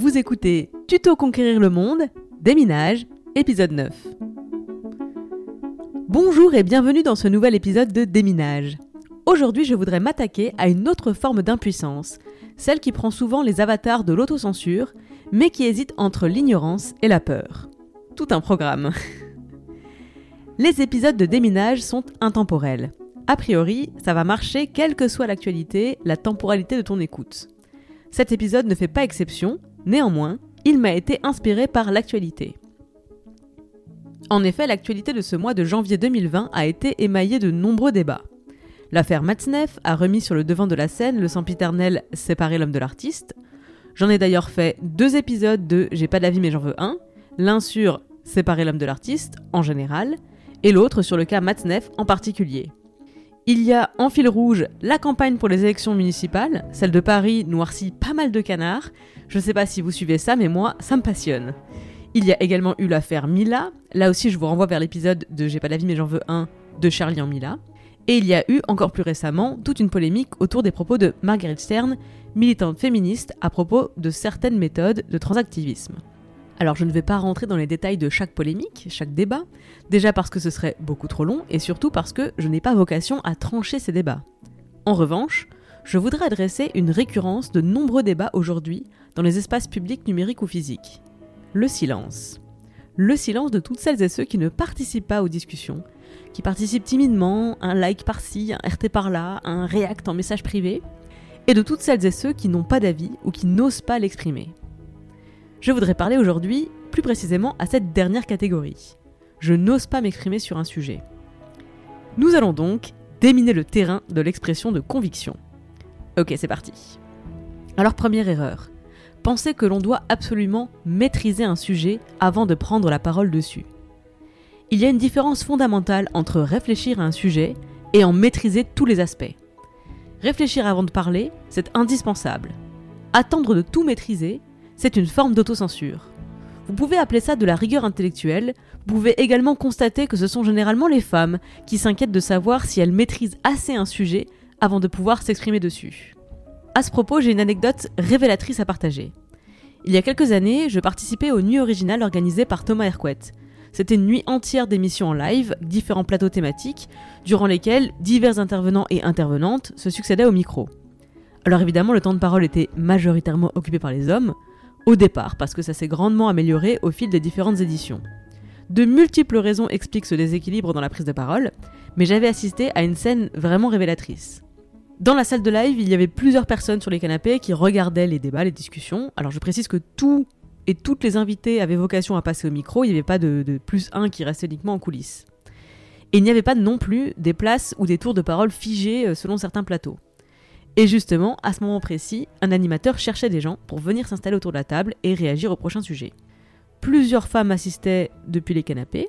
Vous écoutez Tuto Conquérir le Monde, Déminage, épisode 9. Bonjour et bienvenue dans ce nouvel épisode de Déminage. Aujourd'hui, je voudrais m'attaquer à une autre forme d'impuissance, celle qui prend souvent les avatars de l'autocensure, mais qui hésite entre l'ignorance et la peur. Tout un programme. les épisodes de déminage sont intemporels. A priori, ça va marcher quelle que soit l'actualité, la temporalité de ton écoute. Cet épisode ne fait pas exception, néanmoins, il m'a été inspiré par l'actualité. En effet, l'actualité de ce mois de janvier 2020 a été émaillée de nombreux débats. L'affaire Matzneff a remis sur le devant de la scène le sempiternel Séparer l'homme de l'artiste. J'en ai d'ailleurs fait deux épisodes de J'ai pas d'avis mais j'en veux un, l'un sur Séparer l'homme de l'artiste en général, et l'autre sur le cas Matzneff en particulier. Il y a en fil rouge la campagne pour les élections municipales, celle de Paris noircit pas mal de canards. Je sais pas si vous suivez ça, mais moi, ça me passionne. Il y a également eu l'affaire Mila, là aussi je vous renvoie vers l'épisode de J'ai pas d'avis mais j'en veux un de Charlie en Mila. Et il y a eu, encore plus récemment, toute une polémique autour des propos de Margaret Stern, militante féministe, à propos de certaines méthodes de transactivisme. Alors je ne vais pas rentrer dans les détails de chaque polémique, chaque débat, déjà parce que ce serait beaucoup trop long, et surtout parce que je n'ai pas vocation à trancher ces débats. En revanche, je voudrais adresser une récurrence de nombreux débats aujourd'hui dans les espaces publics numériques ou physiques. Le silence. Le silence de toutes celles et ceux qui ne participent pas aux discussions, qui participent timidement, un like par-ci, un RT par-là, un react en message privé, et de toutes celles et ceux qui n'ont pas d'avis ou qui n'osent pas l'exprimer. Je voudrais parler aujourd'hui plus précisément à cette dernière catégorie. Je n'ose pas m'exprimer sur un sujet. Nous allons donc déminer le terrain de l'expression de conviction. Ok, c'est parti. Alors première erreur, penser que l'on doit absolument maîtriser un sujet avant de prendre la parole dessus. Il y a une différence fondamentale entre réfléchir à un sujet et en maîtriser tous les aspects. Réfléchir avant de parler, c'est indispensable. Attendre de tout maîtriser, c'est une forme d'autocensure. Vous pouvez appeler ça de la rigueur intellectuelle, vous pouvez également constater que ce sont généralement les femmes qui s'inquiètent de savoir si elles maîtrisent assez un sujet avant de pouvoir s'exprimer dessus. À ce propos, j'ai une anecdote révélatrice à partager. Il y a quelques années, je participais aux nuits originales organisées par Thomas Hercouet. C'était une nuit entière d'émissions en live, différents plateaux thématiques, durant lesquels divers intervenants et intervenantes se succédaient au micro. Alors évidemment, le temps de parole était majoritairement occupé par les hommes, au départ, parce que ça s'est grandement amélioré au fil des différentes éditions. De multiples raisons expliquent ce déséquilibre dans la prise de parole, mais j'avais assisté à une scène vraiment révélatrice. Dans la salle de live, il y avait plusieurs personnes sur les canapés qui regardaient les débats, les discussions. Alors je précise que tout et toutes les invités avaient vocation à passer au micro, il n'y avait pas de, plus un qui restait uniquement en coulisses. Et il n'y avait pas non plus des places ou des tours de parole figés euh, selon certains plateaux. Et justement, à ce moment précis, un animateur cherchait des gens pour venir s'installer autour de la table et réagir au prochain sujet. Plusieurs femmes assistaient depuis les canapés,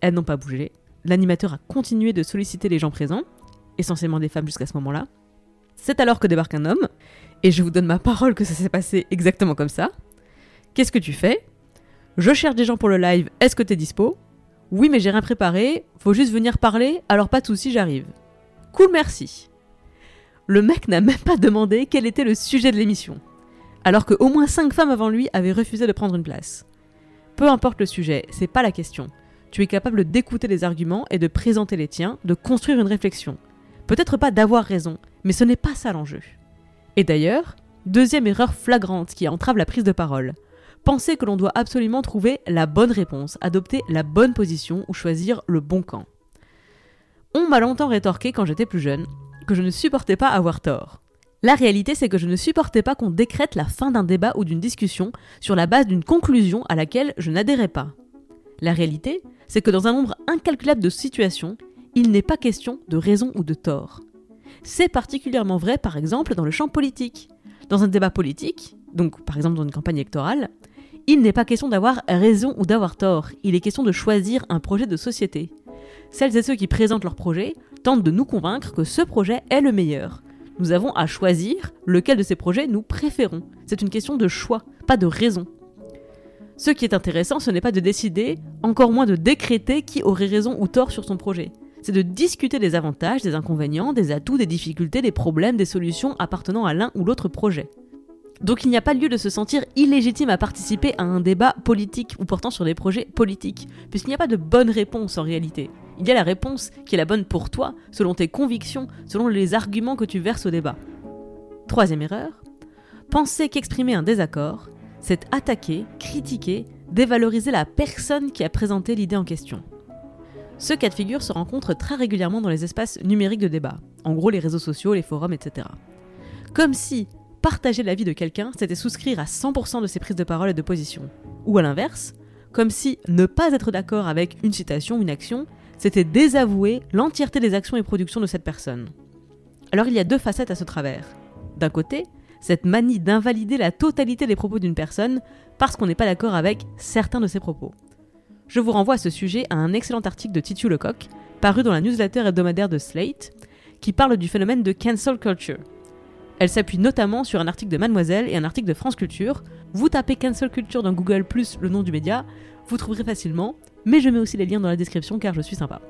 elles n'ont pas bougé. L'animateur a continué de solliciter les gens présents, essentiellement des femmes jusqu'à ce moment-là. C'est alors que débarque un homme, et je vous donne ma parole que ça s'est passé exactement comme ça. Qu'est-ce que tu fais? Je cherche des gens pour le live, est-ce que t'es dispo? Oui, mais j'ai rien préparé, faut juste venir parler, alors pas de soucis, j'arrive. Cool, merci. Le mec n'a même pas demandé quel était le sujet de l'émission, alors que au moins 5 femmes avant lui avaient refusé de prendre une place. Peu importe le sujet, c'est pas la question. Tu es capable d'écouter les arguments et de présenter les tiens, de construire une réflexion. Peut-être pas d'avoir raison, mais ce n'est pas ça l'enjeu. Et d'ailleurs, deuxième erreur flagrante qui entrave la prise de parole penser que l'on doit absolument trouver la bonne réponse, adopter la bonne position ou choisir le bon camp. On m'a longtemps rétorqué quand j'étais plus jeune que je ne supportais pas avoir tort. La réalité, c'est que je ne supportais pas qu'on décrète la fin d'un débat ou d'une discussion sur la base d'une conclusion à laquelle je n'adhérais pas. La réalité, c'est que dans un nombre incalculable de situations, il n'est pas question de raison ou de tort. C'est particulièrement vrai par exemple dans le champ politique. Dans un débat politique, donc par exemple dans une campagne électorale, il n'est pas question d'avoir raison ou d'avoir tort, il est question de choisir un projet de société. Celles et ceux qui présentent leur projet tentent de nous convaincre que ce projet est le meilleur. Nous avons à choisir lequel de ces projets nous préférons. C'est une question de choix, pas de raison. Ce qui est intéressant, ce n'est pas de décider, encore moins de décréter qui aurait raison ou tort sur son projet. C'est de discuter des avantages, des inconvénients, des atouts, des difficultés, des problèmes, des solutions appartenant à l'un ou l'autre projet. Donc il n'y a pas lieu de se sentir illégitime à participer à un débat politique ou portant sur des projets politiques, puisqu'il n'y a pas de bonne réponse en réalité. Il y a la réponse qui est la bonne pour toi, selon tes convictions, selon les arguments que tu verses au débat. Troisième erreur, penser qu'exprimer un désaccord, c'est attaquer, critiquer, dévaloriser la personne qui a présenté l'idée en question. Ce cas de figure se rencontre très régulièrement dans les espaces numériques de débat, en gros les réseaux sociaux, les forums, etc. Comme si partager l'avis de quelqu'un, c'était souscrire à 100% de ses prises de parole et de position. Ou à l'inverse, comme si ne pas être d'accord avec une citation, une action, c'était désavouer l'entièreté des actions et productions de cette personne. Alors il y a deux facettes à ce travers. D'un côté, cette manie d'invalider la totalité des propos d'une personne parce qu'on n'est pas d'accord avec certains de ses propos. Je vous renvoie à ce sujet à un excellent article de Titu Lecoq, paru dans la newsletter hebdomadaire de Slate, qui parle du phénomène de cancel culture. Elle s'appuie notamment sur un article de Mademoiselle et un article de France Culture. Vous tapez cancel culture dans Google plus le nom du média, vous trouverez facilement, mais je mets aussi les liens dans la description car je suis sympa.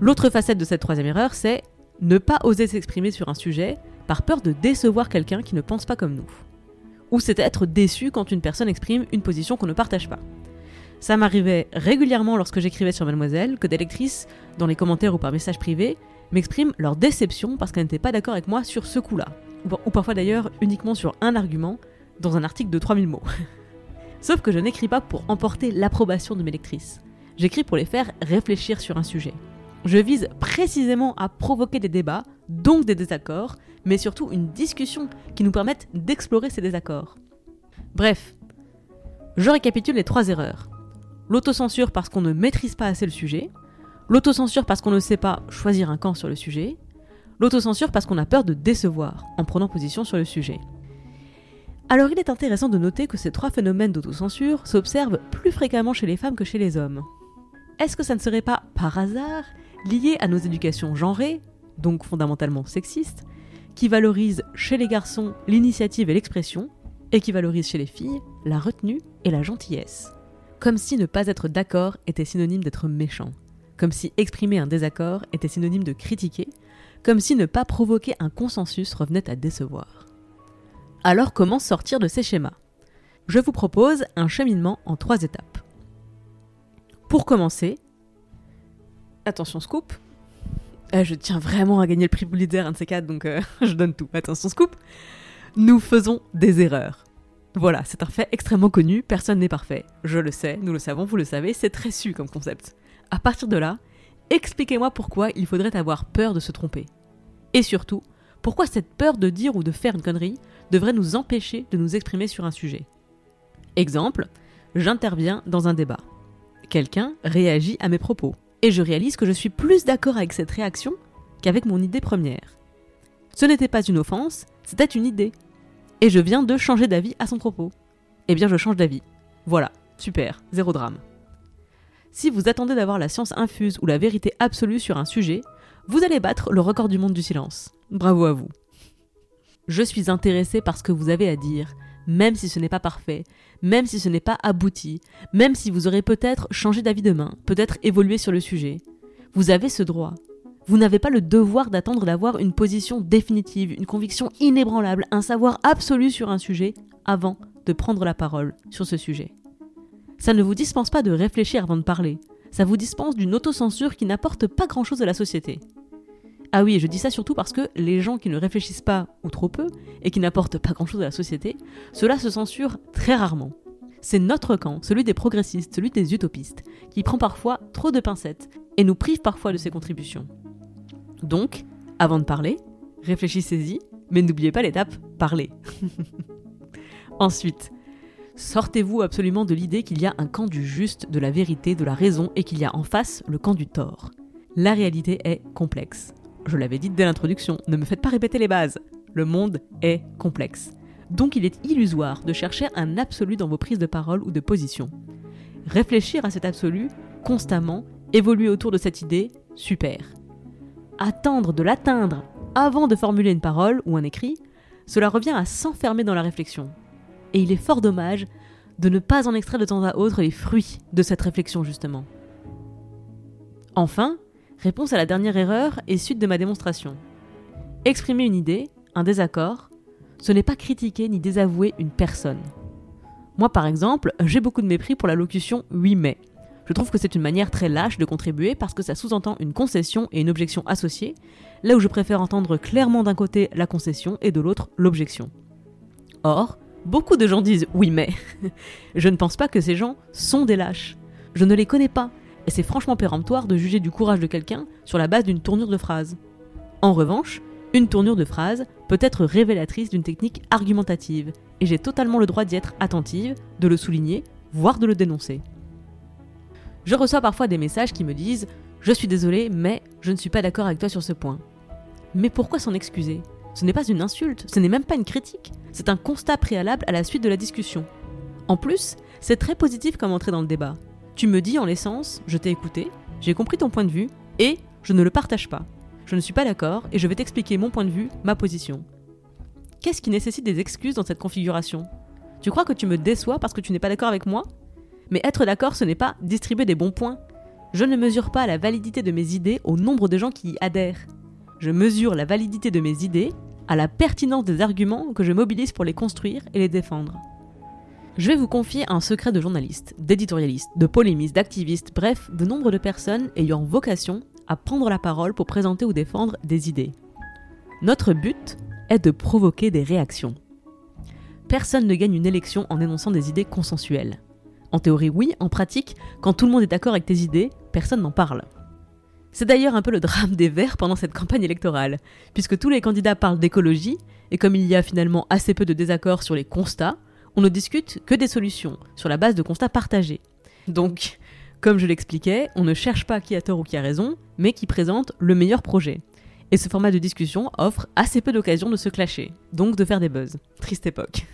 L'autre facette de cette troisième erreur, c'est ne pas oser s'exprimer sur un sujet par peur de décevoir quelqu'un qui ne pense pas comme nous. Ou c'est être déçu quand une personne exprime une position qu'on ne partage pas. Ça m'arrivait régulièrement lorsque j'écrivais sur Mademoiselle que des lectrices, dans les commentaires ou par message privé, m'expriment leur déception parce qu'elles n'étaient pas d'accord avec moi sur ce coup-là ou parfois d'ailleurs uniquement sur un argument, dans un article de 3000 mots. Sauf que je n'écris pas pour emporter l'approbation de mes lectrices. J'écris pour les faire réfléchir sur un sujet. Je vise précisément à provoquer des débats, donc des désaccords, mais surtout une discussion qui nous permette d'explorer ces désaccords. Bref, je récapitule les trois erreurs. L'autocensure parce qu'on ne maîtrise pas assez le sujet, l'autocensure parce qu'on ne sait pas choisir un camp sur le sujet, L'autocensure parce qu'on a peur de décevoir en prenant position sur le sujet. Alors il est intéressant de noter que ces trois phénomènes d'autocensure s'observent plus fréquemment chez les femmes que chez les hommes. Est-ce que ça ne serait pas, par hasard, lié à nos éducations genrées, donc fondamentalement sexistes, qui valorisent chez les garçons l'initiative et l'expression, et qui valorisent chez les filles la retenue et la gentillesse? Comme si ne pas être d'accord était synonyme d'être méchant, comme si exprimer un désaccord était synonyme de critiquer, comme si ne pas provoquer un consensus revenait à décevoir. Alors comment sortir de ces schémas? Je vous propose un cheminement en trois étapes. Pour commencer, attention scoop, euh, je tiens vraiment à gagner le prix Pulitzer, un de ces quatre, donc euh, je donne tout. Attention scoop, nous faisons des erreurs. Voilà, c'est un fait extrêmement connu, personne n'est parfait. Je le sais, nous le savons, vous le savez, c'est très su comme concept. À partir de là, Expliquez-moi pourquoi il faudrait avoir peur de se tromper. Et surtout, pourquoi cette peur de dire ou de faire une connerie devrait nous empêcher de nous exprimer sur un sujet. Exemple, j'interviens dans un débat. Quelqu'un réagit à mes propos, et je réalise que je suis plus d'accord avec cette réaction qu'avec mon idée première. Ce n'était pas une offense, c'était une idée. Et je viens de changer d'avis à son propos. Eh bien je change d'avis. Voilà, super, zéro drame. Si vous attendez d'avoir la science infuse ou la vérité absolue sur un sujet, vous allez battre le record du monde du silence. Bravo à vous. Je suis intéressé par ce que vous avez à dire, même si ce n'est pas parfait, même si ce n'est pas abouti, même si vous aurez peut-être changé d'avis demain, peut-être évolué sur le sujet. Vous avez ce droit. Vous n'avez pas le devoir d'attendre d'avoir une position définitive, une conviction inébranlable, un savoir absolu sur un sujet avant de prendre la parole sur ce sujet. Ça ne vous dispense pas de réfléchir avant de parler. Ça vous dispense d'une autocensure qui n'apporte pas grand-chose à la société. Ah oui, je dis ça surtout parce que les gens qui ne réfléchissent pas ou trop peu et qui n'apportent pas grand-chose à la société, cela se censure très rarement. C'est notre camp, celui des progressistes, celui des utopistes, qui prend parfois trop de pincettes et nous prive parfois de ses contributions. Donc, avant de parler, réfléchissez-y, mais n'oubliez pas l'étape parler. Ensuite, Sortez-vous absolument de l'idée qu'il y a un camp du juste, de la vérité, de la raison et qu'il y a en face le camp du tort. La réalité est complexe. Je l'avais dit dès l'introduction, ne me faites pas répéter les bases. Le monde est complexe. Donc il est illusoire de chercher un absolu dans vos prises de parole ou de position. Réfléchir à cet absolu constamment, évoluer autour de cette idée, super. Attendre de l'atteindre avant de formuler une parole ou un écrit, cela revient à s'enfermer dans la réflexion. Et il est fort dommage de ne pas en extraire de temps à autre les fruits de cette réflexion justement. Enfin, réponse à la dernière erreur et suite de ma démonstration. Exprimer une idée, un désaccord, ce n'est pas critiquer ni désavouer une personne. Moi par exemple, j'ai beaucoup de mépris pour la locution oui mais. Je trouve que c'est une manière très lâche de contribuer parce que ça sous-entend une concession et une objection associées, là où je préfère entendre clairement d'un côté la concession et de l'autre l'objection. Or, beaucoup de gens disent oui mais. je ne pense pas que ces gens sont des lâches. Je ne les connais pas, et c'est franchement péremptoire de juger du courage de quelqu'un sur la base d'une tournure de phrase. En revanche, une tournure de phrase peut être révélatrice d'une technique argumentative, et j'ai totalement le droit d'y être attentive, de le souligner, voire de le dénoncer. Je reçois parfois des messages qui me disent Je suis désolé, mais je ne suis pas d'accord avec toi sur ce point. Mais pourquoi s'en excuser? Ce n'est pas une insulte, ce n'est même pas une critique, c'est un constat préalable à la suite de la discussion. En plus, c'est très positif comme entrée dans le débat. Tu me dis en l'essence, je t'ai écouté, j'ai compris ton point de vue, et je ne le partage pas. Je ne suis pas d'accord, et je vais t'expliquer mon point de vue, ma position. Qu'est-ce qui nécessite des excuses dans cette configuration? Tu crois que tu me déçois parce que tu n'es pas d'accord avec moi? Mais être d'accord, ce n'est pas distribuer des bons points. Je ne mesure pas la validité de mes idées au nombre de gens qui y adhèrent. Je mesure la validité de mes idées à la pertinence des arguments que je mobilise pour les construire et les défendre. Je vais vous confier un secret de journaliste, d'éditorialiste, de polémiste, d'activiste, bref, de nombre de personnes ayant vocation à prendre la parole pour présenter ou défendre des idées. Notre but est de provoquer des réactions. Personne ne gagne une élection en énonçant des idées consensuelles. En théorie oui, en pratique, quand tout le monde est d'accord avec tes idées, personne n'en parle. C'est d'ailleurs un peu le drame des Verts pendant cette campagne électorale, puisque tous les candidats parlent d'écologie, et comme il y a finalement assez peu de désaccords sur les constats, on ne discute que des solutions, sur la base de constats partagés. Donc, comme je l'expliquais, on ne cherche pas qui a tort ou qui a raison, mais qui présente le meilleur projet. Et ce format de discussion offre assez peu d'occasions de se clasher, donc de faire des buzz. Triste époque.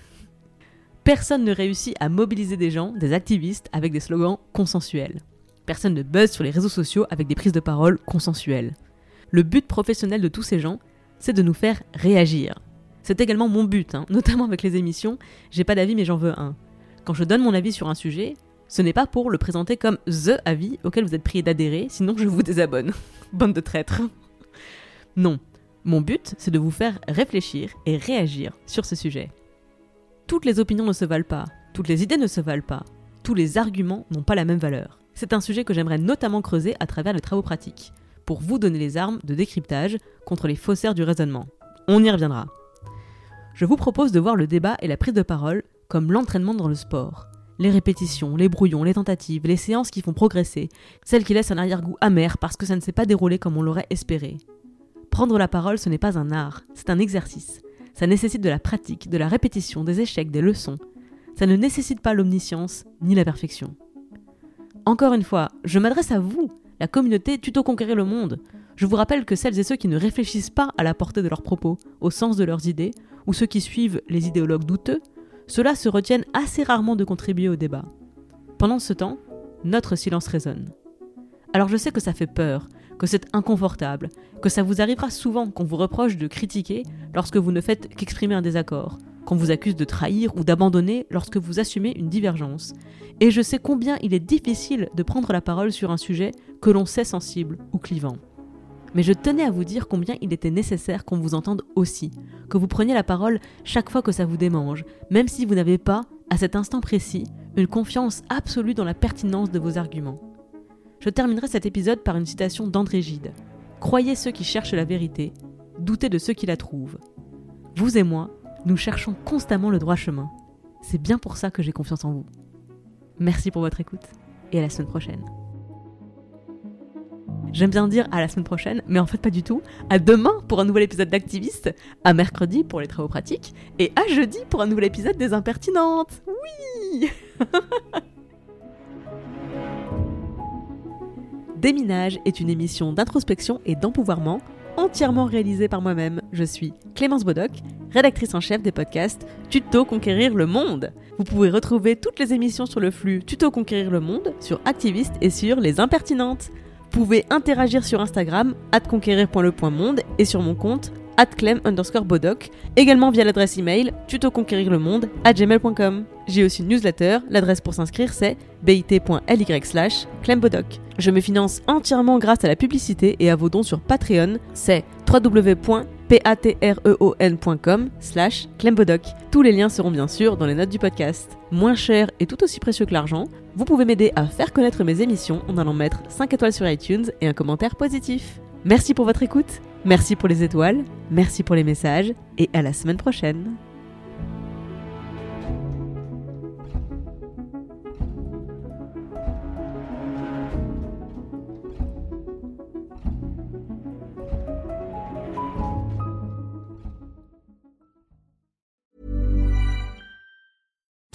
Personne ne réussit à mobiliser des gens, des activistes, avec des slogans consensuels. Personne ne buzz sur les réseaux sociaux avec des prises de parole consensuelles. Le but professionnel de tous ces gens, c'est de nous faire réagir, c'est également mon but, hein. notamment avec les émissions, j'ai pas d'avis mais j'en veux un. Quand je donne mon avis sur un sujet, ce n'est pas pour le présenter comme THE avis auquel vous êtes prié d'adhérer, sinon je vous désabonne. Bande de traîtres. Non, mon but, c'est de vous faire réfléchir et réagir sur ce sujet. Toutes les opinions ne se valent pas, toutes les idées ne se valent pas, tous les arguments n'ont pas la même valeur. C'est un sujet que j'aimerais notamment creuser à travers les travaux pratiques, pour vous donner les armes de décryptage contre les faussaires du raisonnement. On y reviendra je vous propose de voir le débat et la prise de parole comme l'entraînement dans le sport. Les répétitions, les brouillons, les tentatives, les séances qui font progresser, celles qui laissent un arrière-goût amer parce que ça ne s'est pas déroulé comme on l'aurait espéré. Prendre la parole, ce n'est pas un art, c'est un exercice. Ça nécessite de la pratique, de la répétition, des échecs, des leçons. Ça ne nécessite pas l'omniscience ni la perfection. Encore une fois, je m'adresse à vous, la communauté Tuto Conquérir le Monde. Je vous rappelle que celles et ceux qui ne réfléchissent pas à la portée de leurs propos, au sens de leurs idées, ou ceux qui suivent les idéologues douteux, ceux-là se retiennent assez rarement de contribuer au débat. Pendant ce temps, notre silence résonne. Alors je sais que ça fait peur, que c'est inconfortable, que ça vous arrivera souvent qu'on vous reproche de critiquer lorsque vous ne faites qu'exprimer un désaccord, qu'on vous accuse de trahir ou d'abandonner lorsque vous assumez une divergence. Et je sais combien il est difficile de prendre la parole sur un sujet que l'on sait sensible ou clivant. Mais je tenais à vous dire combien il était nécessaire qu'on vous entende aussi, que vous preniez la parole chaque fois que ça vous démange, même si vous n'avez pas, à cet instant précis, une confiance absolue dans la pertinence de vos arguments. Je terminerai cet épisode par une citation d'André Gide. Croyez ceux qui cherchent la vérité, doutez de ceux qui la trouvent. Vous et moi, nous cherchons constamment le droit chemin. C'est bien pour ça que j'ai confiance en vous. Merci pour votre écoute et à la semaine prochaine. J'aime bien dire à la semaine prochaine, mais en fait pas du tout. À demain pour un nouvel épisode d'Activiste, à mercredi pour les travaux pratiques, et à jeudi pour un nouvel épisode des Impertinentes. Oui Déminage est une émission d'introspection et d'empouvoirment entièrement réalisée par moi-même. Je suis Clémence Bodoc, rédactrice en chef des podcasts Tuto Conquérir le Monde. Vous pouvez retrouver toutes les émissions sur le flux Tuto Conquérir le Monde, sur Activiste et sur Les Impertinentes. Vous pouvez interagir sur Instagram, conquérir.le.monde et sur mon compte clem underscore bodoc, également via l'adresse email tutoconquérirlemonde à gmail.com. J'ai aussi une newsletter, l'adresse pour s'inscrire c'est bit.ly slash clembodoc. Je me finance entièrement grâce à la publicité et à vos dons sur Patreon, c'est www.patreon.com slash clembodoc. Tous les liens seront bien sûr dans les notes du podcast. Moins cher et tout aussi précieux que l'argent, vous pouvez m'aider à faire connaître mes émissions en allant mettre 5 étoiles sur iTunes et un commentaire positif. Merci pour votre écoute, merci pour les étoiles, merci pour les messages et à la semaine prochaine.